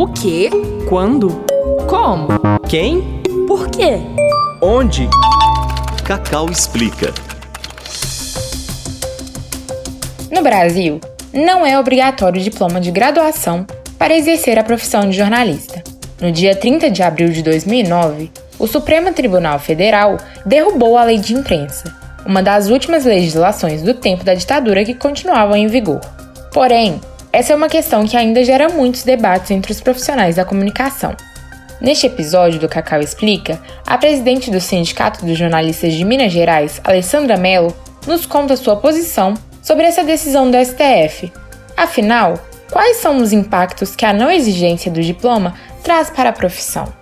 O quê? Quando? Como? Quem? Por quê? Onde? Cacau explica. No Brasil, não é obrigatório o diploma de graduação para exercer a profissão de jornalista. No dia 30 de abril de 2009, o Supremo Tribunal Federal derrubou a Lei de Imprensa, uma das últimas legislações do tempo da ditadura que continuavam em vigor. Porém, essa é uma questão que ainda gera muitos debates entre os profissionais da comunicação. Neste episódio do Cacau Explica, a presidente do Sindicato dos Jornalistas de Minas Gerais, Alessandra Mello, nos conta sua posição sobre essa decisão do STF. Afinal, quais são os impactos que a não exigência do diploma traz para a profissão?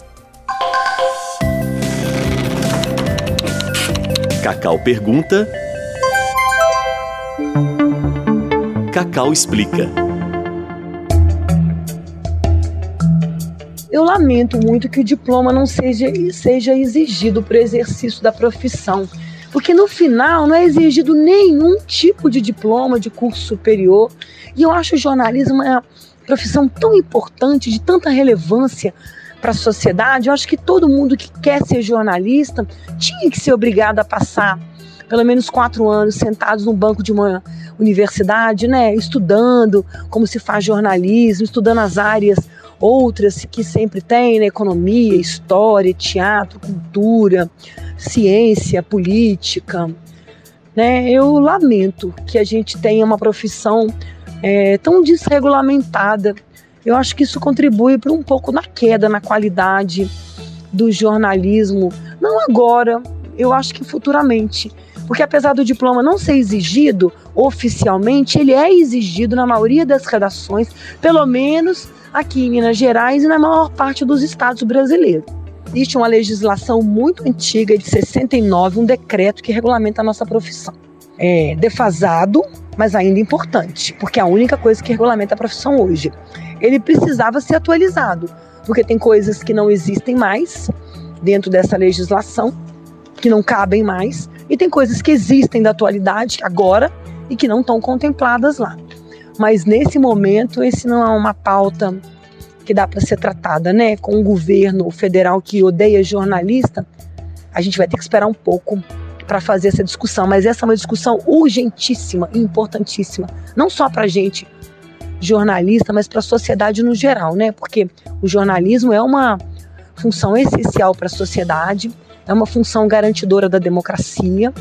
Cacau pergunta. Cacau explica. Eu lamento muito que o diploma não seja, seja exigido para o exercício da profissão, porque no final não é exigido nenhum tipo de diploma de curso superior. E eu acho o jornalismo uma profissão tão importante, de tanta relevância para a sociedade. Eu acho que todo mundo que quer ser jornalista tinha que ser obrigado a passar pelo menos quatro anos sentados num banco de uma universidade, né, estudando como se faz jornalismo, estudando as áreas outras que sempre tem, né, economia, história, teatro, cultura, ciência, política. Né? Eu lamento que a gente tenha uma profissão é, tão desregulamentada. Eu acho que isso contribui para um pouco na queda na qualidade do jornalismo, não agora, eu acho que futuramente. Porque apesar do diploma não ser exigido oficialmente, ele é exigido na maioria das redações, pelo menos aqui em Minas Gerais e na maior parte dos estados brasileiros. Existe uma legislação muito antiga, de 69, um decreto que regulamenta a nossa profissão. É defasado, mas ainda importante, porque é a única coisa que regulamenta a profissão hoje. Ele precisava ser atualizado, porque tem coisas que não existem mais dentro dessa legislação, que não cabem mais, e tem coisas que existem da atualidade agora e que não estão contempladas lá. Mas nesse momento, esse não é uma pauta que dá para ser tratada, né? Com um governo federal que odeia jornalista, a gente vai ter que esperar um pouco para fazer essa discussão. Mas essa é uma discussão urgentíssima e importantíssima, não só para a gente jornalista, mas para a sociedade no geral, né? Porque o jornalismo é uma função essencial para a sociedade, é uma função garantidora da democracia,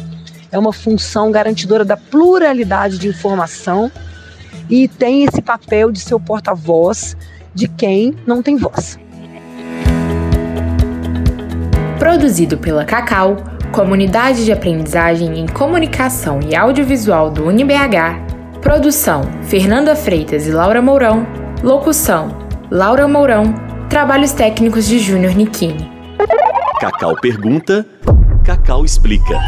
é uma função garantidora da pluralidade de informação e tem esse papel de ser o porta-voz de quem não tem voz. Produzido pela Cacau, Comunidade de Aprendizagem em Comunicação e Audiovisual do UniBH. Produção: Fernanda Freitas e Laura Mourão. Locução: Laura Mourão. Trabalhos técnicos de Júnior Nikini. Cacau pergunta, Cacau explica.